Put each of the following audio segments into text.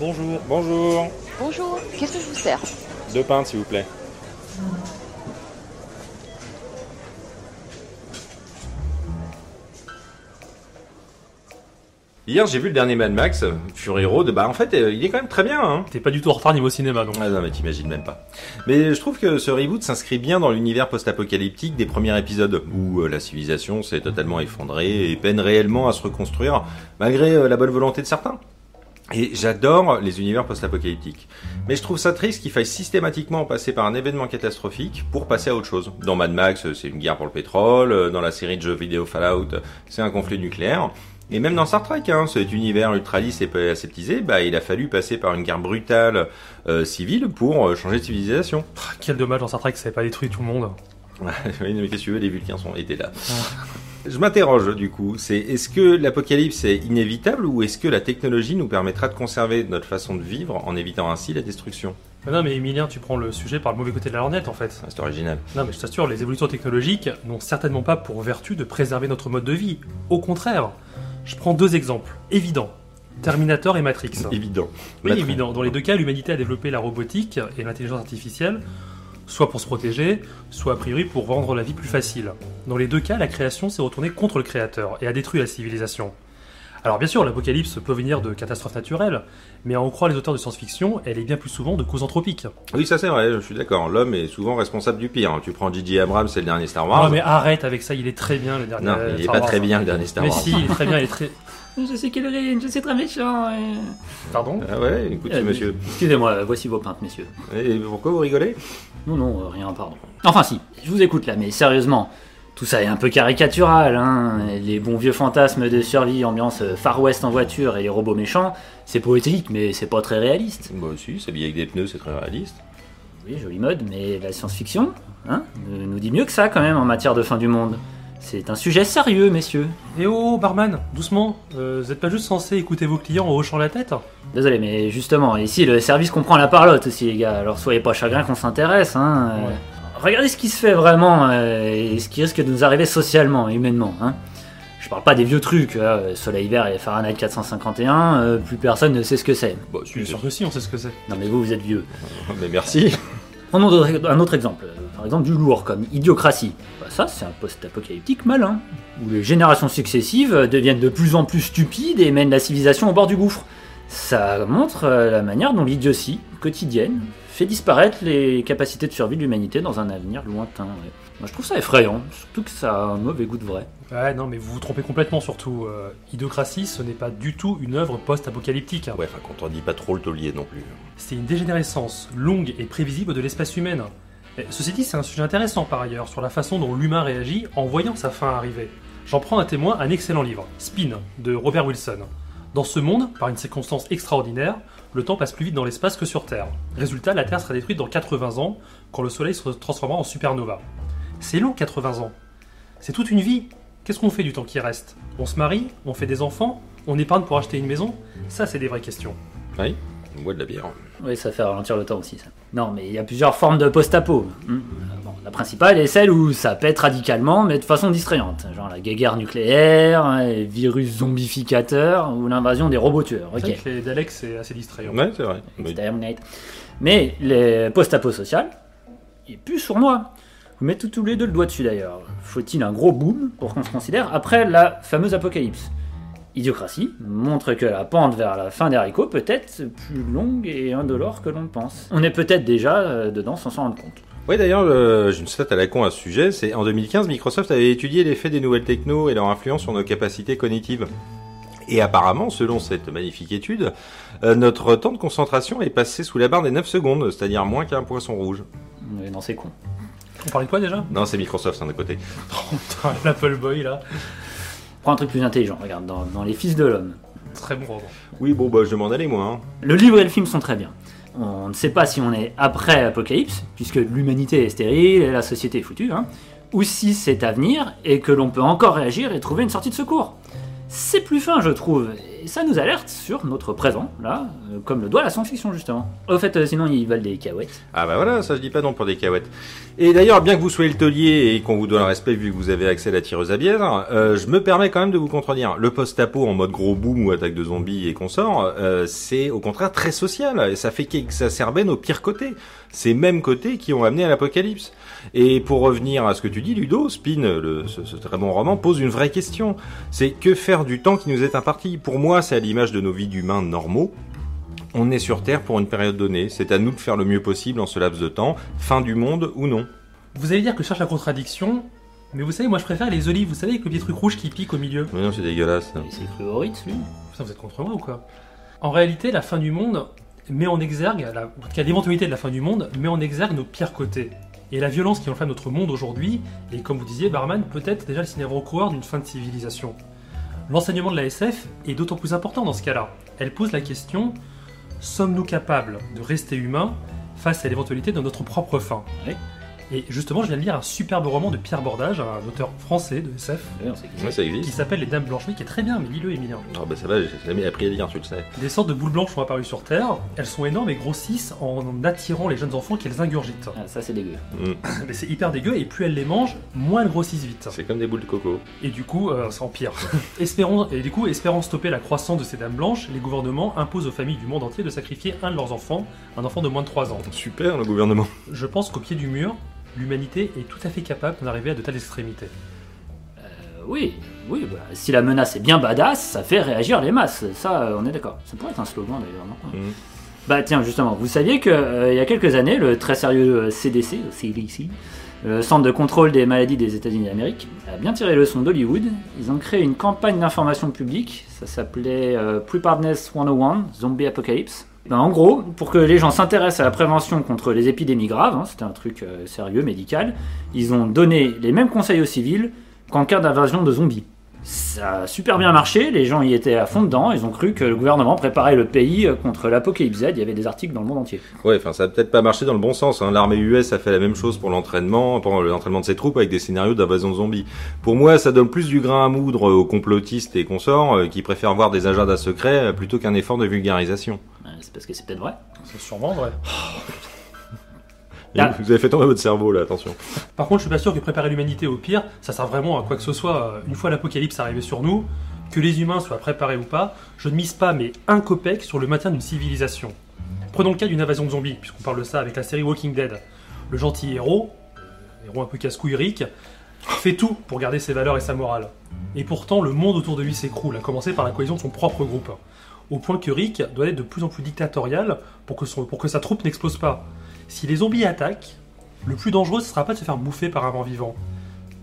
Bonjour. Bonjour. Bonjour, qu'est-ce que je vous sers? Deux pintes, s'il vous plaît. Hier, j'ai vu le dernier Mad Max, Fury Road. Bah, en fait, euh, il est quand même très bien. Hein. T'es pas du tout en retard niveau cinéma, donc. Ah non, mais t'imagines même pas. Mais je trouve que ce reboot s'inscrit bien dans l'univers post-apocalyptique des premiers épisodes, où euh, la civilisation s'est totalement effondrée et peine réellement à se reconstruire, malgré euh, la bonne volonté de certains. Et j'adore les univers post-apocalyptiques. Mais je trouve ça triste qu'il faille systématiquement passer par un événement catastrophique pour passer à autre chose. Dans Mad Max, c'est une guerre pour le pétrole. Dans la série de jeux vidéo Fallout, c'est un conflit nucléaire. Et même dans Star Trek, hein, cet univers ultraliste et aseptisé, bah, il a fallu passer par une guerre brutale euh, civile pour euh, changer de civilisation. Quel dommage dans Star Trek ça n'avait pas détruit tout le monde. oui, mais qu'est-ce que tu veux, les Vulcains sont, étaient là. Je m'interroge du coup, c'est est-ce que l'apocalypse est inévitable ou est-ce que la technologie nous permettra de conserver notre façon de vivre en évitant ainsi la destruction? Ah Non, mais Emilien, tu prends le sujet par le mauvais côté de la lorgnette en fait. Ah, C'est original. Non, mais je t'assure, les évolutions technologiques n'ont certainement pas pour vertu de préserver notre mode de vie. Au contraire, je prends deux exemples évidents Terminator et Matrix. Évident. Oui, Matrix. évident. Dans les deux cas, l'humanité a développé la robotique et l'intelligence artificielle, soit pour se protéger, soit a priori pour rendre la vie plus facile. Dans les deux cas, la création s'est retournée contre le créateur et a détruit la civilisation. Alors bien sûr, l'apocalypse peut venir de catastrophes naturelles, mais à en croire les auteurs de science-fiction, elle est bien plus souvent de causes anthropiques. Oui, ça c'est vrai, je suis d'accord. L'homme est souvent responsable du pire. Tu prends J.J. Abrams, c'est le dernier Star Wars. Non mais arrête avec ça, il est très bien le dernier. Non, il est pas Wars. très bien le dernier Star Mais Wars. si, il est très bien, il est très... Je sais rire, je suis très méchant. et- Pardon Ah ouais, écoutez Euh, monsieur. Excusez-moi, voici vos pintes, messieurs. Et pourquoi vous rigolez? Non, non, euh, rien, pardon. Enfin si, je vous écoute là, mais sérieusement, tout ça est un peu caricatural, hein. Les bons vieux fantasmes de survie, ambiance euh, Far West en voiture et les robots méchants, c'est poétique, mais c'est pas très réaliste. Bah si, s'habiller avec des pneus, c'est très réaliste. Oui, jolie mode, mais la science-fiction, hein, euh, nous dit mieux que ça quand même en matière de fin du monde. C'est un sujet sérieux, messieurs. Eh oh, barman, doucement, euh, vous êtes pas juste censé écouter vos clients en hochant la tête Désolé, mais justement, ici le service comprend la parlotte aussi, les gars, alors soyez pas chagrins qu'on s'intéresse, hein. euh, Ouais. Regardez ce qui se fait vraiment euh, et ce qui risque de nous arriver socialement, humainement, hein. Je parle pas des vieux trucs, euh, Soleil vert et Fahrenheit 451, euh, plus personne ne sait ce que c'est. Bah si, Bien sûr que si, on sait ce que c'est. Non mais vous, vous êtes vieux. Mais merci. Prenons un autre exemple, par exemple du lourd, comme Idiocratie. Bah, ça, c'est un post-apocalyptique malin, où les générations successives deviennent de plus en plus stupides et mènent la civilisation au bord du gouffre. Ça montre euh, la manière dont l'idiotie quotidienne fait disparaître les capacités de survie de l'humanité dans un avenir lointain. ouais. Moi, je trouve ça effrayant, surtout que ça a un mauvais goût de vrai. Ouais, non, mais vous vous trompez complètement surtout. Euh, Idiocratie, ce n'est pas du tout une œuvre post-apocalyptique. Ouais, enfin, quand on dit pas trop le taulier non plus. C'est une dégénérescence longue et prévisible de l'espèce humaine. Ceci dit, c'est un sujet intéressant par ailleurs sur la façon dont l'humain réagit en voyant sa fin arriver. J'en prends un témoin un excellent livre, Spin, de Robert Wilson. Dans ce monde, par une circonstance extraordinaire, le temps passe plus vite dans l'espace que sur Terre. Résultat, la Terre sera détruite dans 80 ans, quand le Soleil se transformera en supernova. C'est long 80 ans. C'est toute une vie. Qu'est-ce qu'on fait du temps qui reste? On se marie? On fait des enfants? On épargne pour acheter une maison? Ça, c'est des vraies questions. Oui, on boit de la bière. Oui, ça fait ralentir le temps aussi, ça. Non, mais il y a plusieurs formes de post-apo. Hmm. Euh, Bon, la principale est celle où ça pète radicalement, mais de façon distrayante. Genre la guerre nucléaire, les virus zombificateurs ou l'invasion des robots tueurs. C'est Ok. vrai que les Daleks, c'est assez distrayant. Ouais, c'est vrai. Oui. Exterminate. Mais les post-apo social, il plus sur moi. Vous mettez tous les deux le doigt dessus d'ailleurs. Faut-il un gros boom pour qu'on se considère après la fameuse apocalypse? Idiocratie montre que la pente vers la fin des haricots peut être plus longue et indolore que l'on pense. On est peut-être déjà euh, dedans sans s'en rendre compte. Oui, d'ailleurs, euh, j'ai une stat à la con à ce sujet. C'est en 2015, Microsoft avait étudié l'effet des nouvelles techno et leur influence sur nos capacités cognitives. Et apparemment, selon cette magnifique étude, euh, notre temps de concentration est passé sous la barre des 9 secondes, c'est-à-dire moins qu'un poisson rouge. Mais non, c'est con. On parlait de quoi déjà? Non, c'est Microsoft, c'est un de côté. Oh putain, l'Apple Boy là. Prends un truc plus intelligent, regarde, dans, dans Les Fils de l'Homme. Très bon roman. Oui, bon, bah, je m'en allais, moi. hein. Le livre et le film sont très bien. On ne sait pas si on est après Apocalypse, puisque l'humanité est stérile et la société est foutue, hein, ou si c'est à venir et que l'on peut encore réagir et trouver une sortie de secours. C'est plus fin, je trouve, Et ça nous alerte sur notre présent, là, euh, comme le doit la science-fiction, justement. Au fait, euh, sinon, ils valent des cahuètes. Ah bah voilà, ça je dis pas non pour des cahuètes. Et d'ailleurs, bien que vous soyez le taulier et qu'on vous donne le respect vu que vous avez accès à la tireuse à bière, euh, je me permets quand même de vous contredire. Le post-apo en mode gros boom ou attaque de zombies et consorts, euh, c'est au contraire très social et ça fait qu'exacerber nos pires côtés. Ces mêmes côtés qui ont amené à l'apocalypse. Et pour revenir à ce que tu dis, Ludo, Spin, ce, ce très bon roman, pose une vraie question. C'est que faire du temps qui nous est imparti Pour moi, c'est à l'image de nos vies d'humains normaux. On est sur Terre pour une période donnée. C'est à nous de faire le mieux possible en ce laps de temps, fin du monde ou non. Vous allez dire que je cherche la contradiction, mais vous savez, moi je préfère les olives, vous savez, avec le petit truc rouge qui pique au milieu. Mais non, c'est dégueulasse. c'est Ritz, lui. Putain, vous êtes contre moi ou quoi? En réalité, la fin du monde met en exergue, la, en tout cas l'éventualité de la fin du monde, met en exergue nos pires côtés. Et la violence qui enflamme notre monde aujourd'hui, et comme vous disiez, Barman, peut-être déjà le cinéma coureur d'une fin de civilisation. L'enseignement de la SF est d'autant plus important dans ce cas-là. Elle pose la question sommes-nous capables de rester humains face à l'éventualité de notre propre fin? Et justement, je viens de lire un superbe roman de Pierre Bordage, un auteur français de SF, Oui, qui Ouais, c'est. ça qui existe. s'appelle Les Dames Blanches, mais qui est très bien, mais lis-le, Emilien. Ah bah ça va, j'ai jamais appris à lire, tu le sais. Des sortes de boules blanches sont apparues sur Terre, elles sont énormes et grossissent en attirant les jeunes enfants qu'elles ingurgitent. Ah, ça, c'est dégueu. Mm. Mais c'est hyper dégueu, et plus elles les mangent, moins elles grossissent vite. C'est comme des boules de coco. Et du coup, euh, ça empire. espérons, et du coup, espérant stopper la croissance de ces dames blanches, les gouvernements imposent aux familles du monde entier de sacrifier un de leurs enfants, un enfant de moins de 3 ans. Super le gouvernement. Je pense qu'au pied du mur, l'humanité est tout à fait capable d'en arriver à de telles extrémités. Euh, oui, oui, bah, si la menace est bien badass, ça fait réagir les masses. Ça, euh, on est d'accord. Ça pourrait être un slogan d'ailleurs, non Mm. Bah tiens, justement, vous saviez que euh, il y a quelques années, le très sérieux euh, CDC, le CDC, le Centre de contrôle des maladies des États-Unis d'Amérique, a bien tiré le son d'Hollywood. Ils ont créé une campagne d'information publique, ça s'appelait euh, Preparedness 101, Zombie Apocalypse. Ben, en gros, pour que les gens s'intéressent à la prévention contre les épidémies graves, hein, c'était un truc euh, sérieux, médical, ils ont donné les mêmes conseils aux civils qu'en cas d'invasion de zombies. Ça a super bien marché, les gens y étaient à fond dedans, ils ont cru que le gouvernement préparait le pays euh, contre l'apocalypse Z, il y avait des articles dans le monde entier. Ouais, enfin ça a peut-être pas marché dans le bon sens. Hein. L'armée US a fait la même chose pour l'entraînement, pour l'entraînement de ses troupes avec des scénarios d'invasion de zombies. Pour moi, ça donne plus du grain à moudre aux complotistes et consorts euh, qui préfèrent voir des agendas secrets euh, plutôt qu'un effort de vulgarisation. C'est parce que c'est peut-être vrai. C'est sûrement vrai. Et Vous avez fait tomber votre cerveau là, attention. Par contre, je suis pas sûr que préparer l'humanité au pire, ça sert vraiment à quoi que ce soit. euh, Une fois l'apocalypse arrivé sur nous, que les humains soient préparés ou pas, je ne mise pas mais un copec sur le maintien d'une civilisation. Prenons le cas d'une invasion de zombies, puisqu'on parle de ça avec la série Walking Dead. Le gentil héros, héros un peu casse-couille Rick, fait tout pour garder ses valeurs et sa morale. Et pourtant, le monde autour de lui s'écroule, à commencer par la cohésion de son propre groupe. Au point que Rick doit être de plus en plus dictatorial pour que, son- pour que sa troupe n'explose pas. Si les zombies attaquent, le plus dangereux, ce sera pas de se faire bouffer par un vent vivant,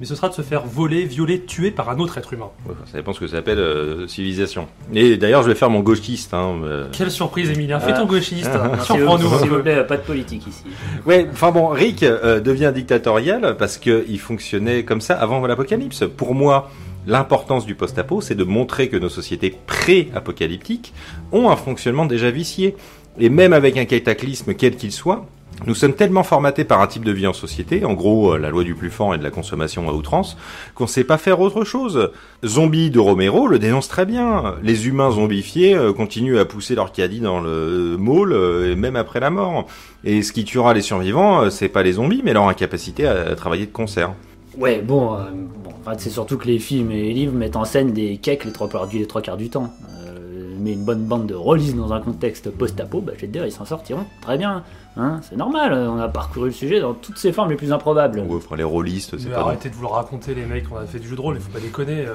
mais ce sera de se faire voler, violer, tuer par un autre être humain. Ouais, ça dépend ce que ça s'appelle euh, civilisation. Et d'ailleurs, je vais faire mon gauchiste. Hein, euh. Quelle surprise, Emilien Fais Ah. ton gauchiste Ah. Surprends-nous S'il vous plaît, pas de politique ici. Ouais, enfin bon, Rick euh, devient dictatorial parce qu'il fonctionnait comme ça avant l'apocalypse. Pour moi, l'importance du post-apo, c'est de montrer que nos sociétés pré-apocalyptiques ont un fonctionnement déjà vicié. Et même avec un cataclysme quel qu'il soit, nous sommes tellement formatés par un type de vie en société, en gros euh, la loi du plus fort et de la consommation à outrance, qu'on sait pas faire autre chose. Zombie de Romero le dénonce très bien. Les humains zombifiés euh, continuent à pousser leur caddie dans le môle, euh, même après la mort. Et ce qui tuera les survivants, c'est pas les zombies, mais leur incapacité à, travailler de concert. Ouais, bon, bon c'est surtout que les films et les livres mettent en scène des cakes les trois les trois quarts du temps. Mais une bonne bande de release dans un contexte post-apo, bah, je vais te dire, ils s'en sortiront très bien. Hein, c'est normal, on a parcouru le sujet dans toutes ses formes les plus improbables. Donc, enfin, les rôlistes, c'est pas arrêtez de vous le raconter, les mecs, on a fait du jeu de rôle, il faut pas déconner. euh.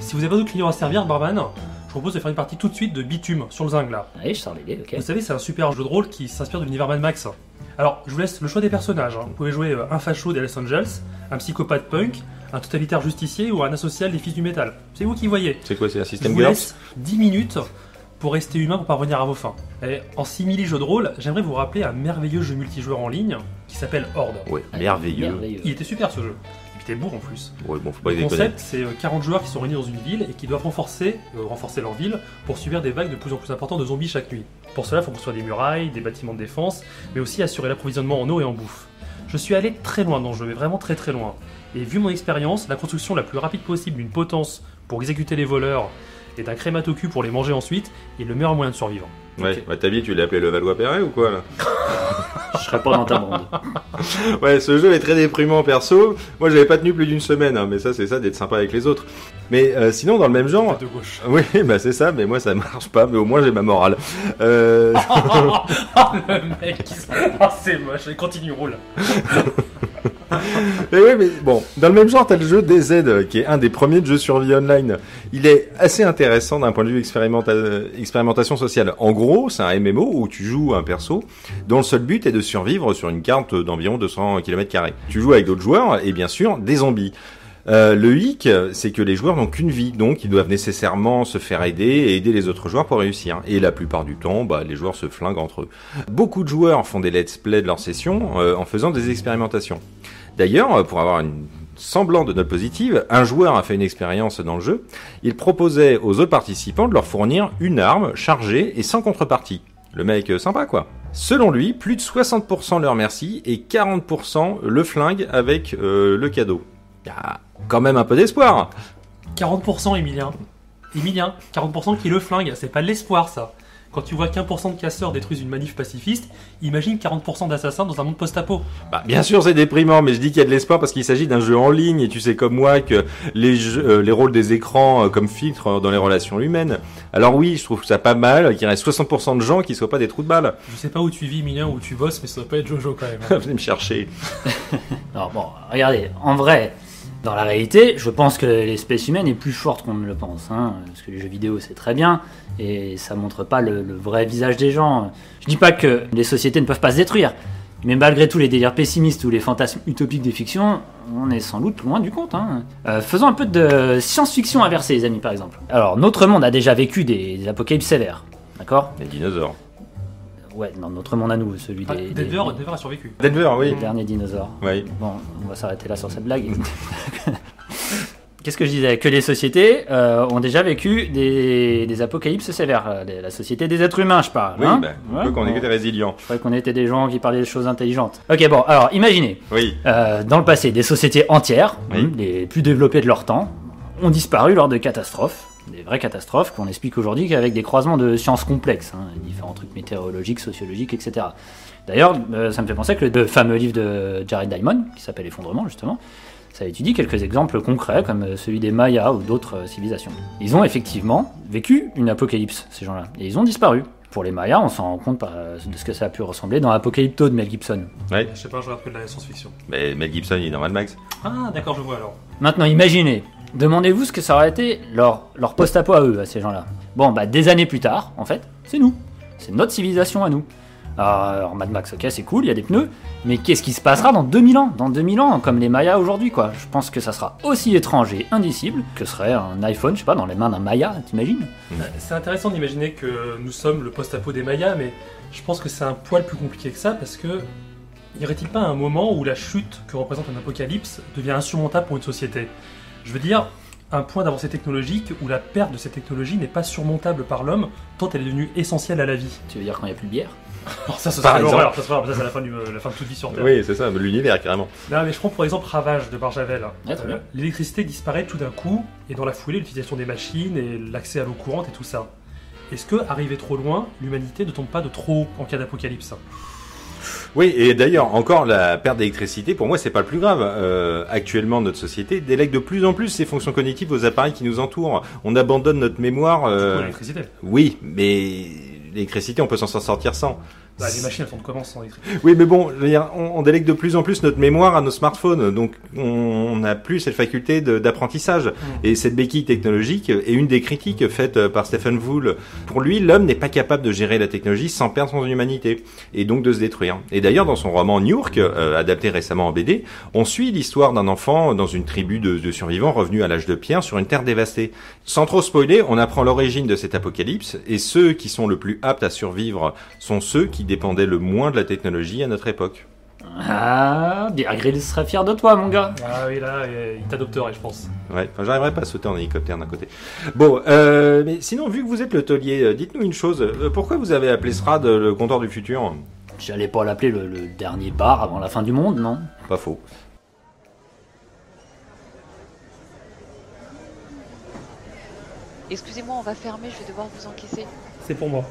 Si vous avez pas d'autres clients à servir, Barman, je propose de faire une partie tout de suite de Bitume sur le zinc là. Allez, je sors les dés, ok. Vous savez, c'est un super jeu de rôle qui s'inspire de l'univers Mad Max. Alors, je vous laisse le choix des personnages. hein. Vous pouvez jouer euh, un facho des Los Angeles, un psychopathe punk, un totalitaire justicier ou un asocial des fils du métal. C'est vous qui voyez. C'est quoi, c'est un Je système vous GURPS laisse 10 minutes pour rester humain pour parvenir à vos fins. Et en simili jeu de rôle, j'aimerais vous rappeler un merveilleux jeu multijoueur en ligne qui s'appelle Horde. Ouais, merveilleux. Merveilleux. Il était super ce jeu. Et puis t'es beau en plus. Ouais, bon, faut pas Le concept, c'est euh, 40 joueurs qui sont réunis dans une ville et qui doivent renforcer, euh, renforcer leur ville pour subir des vagues de plus en plus importantes de zombies chaque nuit. Pour cela, il faut construire des murailles, des bâtiments de défense, mais aussi assurer l'approvisionnement en eau et en bouffe. Je suis allé très loin dans le jeu, mais vraiment très très loin. Et vu mon expérience, la construction la plus rapide possible d'une potence pour exécuter les voleurs et d'un crématocu pour les manger ensuite est le meilleur moyen de survivre. Ouais, Ok. bah, ta vie, tu l'as appelé le Valois-Perret ou quoi là Je serais pas dans ta bande. Ouais, ce jeu est très déprimant perso. Moi, j'avais pas tenu plus d'une semaine, hein, mais ça, c'est ça d'être sympa avec les autres. Mais euh, sinon, dans le même genre, De gauche. oui, bah c'est ça. Mais moi, ça marche pas. Mais au moins, j'ai ma morale. Euh... le mec, Ah, c'est moche, continue, roule. Mais oui, mais bon, dans le même genre, t'as le jeu DZ, euh, qui est un des premiers de jeux survie online. Il est assez intéressant d'un point de vue expérimenta- expérimentation sociale. En gros, c'est un MMO où tu joues un perso dont le seul but est de survivre sur une carte d'environ 200 km. Tu joues avec d'autres joueurs et bien sûr des zombies. Euh, le hic, c'est que les joueurs n'ont qu'une vie, donc ils doivent nécessairement se faire aider et aider les autres joueurs pour réussir. Et la plupart du temps, bah, les joueurs se flinguent entre eux. Beaucoup de joueurs font des let's play de leurs sessions euh, en faisant des expérimentations. D'ailleurs, euh, pour avoir une semblant de note positive, un joueur a fait une expérience dans le jeu. Il proposait aux autres participants de leur fournir une arme chargée et sans contrepartie. Le mec euh, sympa quoi. Selon lui, plus de 60% leur merci et 40% le flingue avec euh, le cadeau. Il y a quand même un peu d'espoir. 40% Emilien. Emilien, 40% qui le flingue, c'est pas de l'espoir ça. Quand tu vois qu'un pour cent de casseurs détruisent une manif pacifiste, imagine 40% d'assassins dans un monde post-apo. Bah, bien sûr, c'est déprimant, mais je dis qu'il y a de l'espoir parce qu'il s'agit d'un jeu en ligne et tu sais comme moi que les, jeux- euh, les rôles des écrans euh, comme filtre euh, dans les relations humaines. Alors oui, je trouve ça pas mal qu'il reste 60% de gens qui soient pas des trous de balles. Je sais pas où tu vis Emilien, où tu bosses, mais ça doit pas être Jojo quand même. hein. Venez me chercher. Alors bon, regardez, en vrai, dans la réalité, je pense que l'espèce humaine est plus forte qu'on ne le pense. Hein, parce que les jeux vidéo, c'est très bien, et ça montre pas le, vrai visage des gens. Je dis pas que les sociétés ne peuvent pas se détruire, mais malgré tous les délires pessimistes ou les fantasmes utopiques des fictions, on est sans doute loin du compte. Hein. Euh, faisons un peu de science-fiction inversée, les amis, par exemple. Alors, notre monde a déjà vécu des, des apocalypses sévères, d'accord? Les dinosaures. Ouais, dans notre monde à nous, celui Ah, des, des- Denver, Denver a survécu. Denver, des oui. derniers dinosaures. Oui. Bon, on va s'arrêter là sur cette blague. Qu'est-ce que je disais? Que les sociétés euh, ont déjà vécu des, des apocalypses sévères. Euh, La société des êtres humains, je parle. Oui, hein? bah, on Ouais, qu'on bon. des résilients. Je croyais qu'on était des gens qui parlaient des choses intelligentes. Ok, bon, alors imaginez, Oui. euh, dans le passé, des sociétés entières, Oui. les plus développées de leur temps, ont disparu lors de catastrophes, des vraies catastrophes qu'on explique aujourd'hui qu'avec des croisements de sciences complexes, hein, différents trucs météorologiques, sociologiques, etc. D'ailleurs, euh, ça me fait penser que le fameux livre de Jared Diamond, qui s'appelle Effondrement justement, ça étudie quelques exemples concrets comme euh, celui des Mayas ou d'autres euh, civilisations. Ils ont effectivement vécu une apocalypse, ces gens-là, et ils ont disparu. Pour les Mayas, on s'en rend compte par, euh, de ce que ça a pu ressembler dans Apocalypto de Mel Gibson. Ouais. Je sais pas, je que de la science-fiction. Mais Mel Gibson, il est dans Mad Max? Ah, d'accord, je vois alors. Maintenant, imaginez, demandez-vous ce que ça aurait été leur, leur post-apo à eux, à ces gens-là. Bon, bah, des années plus tard, en fait, c'est nous. C'est notre civilisation à nous. Alors, Mad Max, ok, c'est cool, il y a des pneus, mais qu'est-ce qui se passera dans 2000 ans? Dans 2000 ans, comme les Mayas aujourd'hui, quoi. Je pense que ça sera aussi étrange et indicible que serait un iPhone, je sais pas, dans les mains d'un Maya, t'imagines? C'est intéressant d'imaginer que nous sommes le post-apo des Mayas, mais je pense que c'est un poil plus compliqué que ça parce que y aurait-il pas un moment où la chute que représente un apocalypse devient insurmontable pour une société? Je veux dire, un point d'avancée technologique où la perte de cette technologie n'est pas surmontable par l'homme tant elle est devenue essentielle à la vie. Tu veux dire quand il n'y a plus de bière? Alors ça, ce Par serait exemple. l'horreur, ça, serait- ça, c'est la fin, du- la fin de toute vie sur Terre. Oui, c'est ça, l'univers carrément. Non, mais je prends pour exemple Ravage de Barjavel. Ouais, très bien. L'électricité disparaît tout d'un coup, et dans la foulée, l'utilisation des machines et l'accès à l'eau courante et tout ça. Est-ce que, arrivé trop loin, l'humanité ne tombe pas de trop haut en cas d'apocalypse? Oui, et d'ailleurs, encore la perte d'électricité, pour moi, c'est pas le plus grave. Euh, actuellement, notre société délègue de plus en plus ses fonctions cognitives aux appareils qui nous entourent. On abandonne notre mémoire. Pour euh, l'électricité Oui, mais l'électricité, on peut s'en sortir sans. Bah, Les machines, elles font comment sans électricité Oui, mais bon, on, on délègue de plus en plus notre mémoire à nos smartphones, donc on n'a plus cette faculté de- d'apprentissage. Et cette béquille technologique est une des critiques faites par Stephen Wool. Pour lui, l'homme n'est pas capable de gérer la technologie sans perdre son humanité, et donc de se détruire. Et d'ailleurs, dans son roman New York, euh, adapté récemment en BD, on suit l'histoire d'un enfant dans une tribu de, de survivants revenus à l'âge de pierre sur une terre dévastée. Sans trop spoiler, on apprend l'origine de cet apocalypse, et ceux qui sont le plus aptes à survivre sont ceux qui dépendaient le moins de la technologie à notre époque. Ah, Bear Grylls serait fier de toi, mon gars Ah oui, là, il t'adopterait, je pense. Ouais, enfin, j'arriverai pas à sauter en hélicoptère d'un côté. Bon, euh, mais sinon, vu que vous êtes le taulier, euh, dites-nous une chose. euh, pourquoi vous avez appelé SRAD euh, le comptoir du futur? J'allais pas l'appeler le, le dernier bar avant la fin du monde, non? Pas faux. Excusez-moi, on va fermer, je vais devoir vous encaisser. C'est pour moi.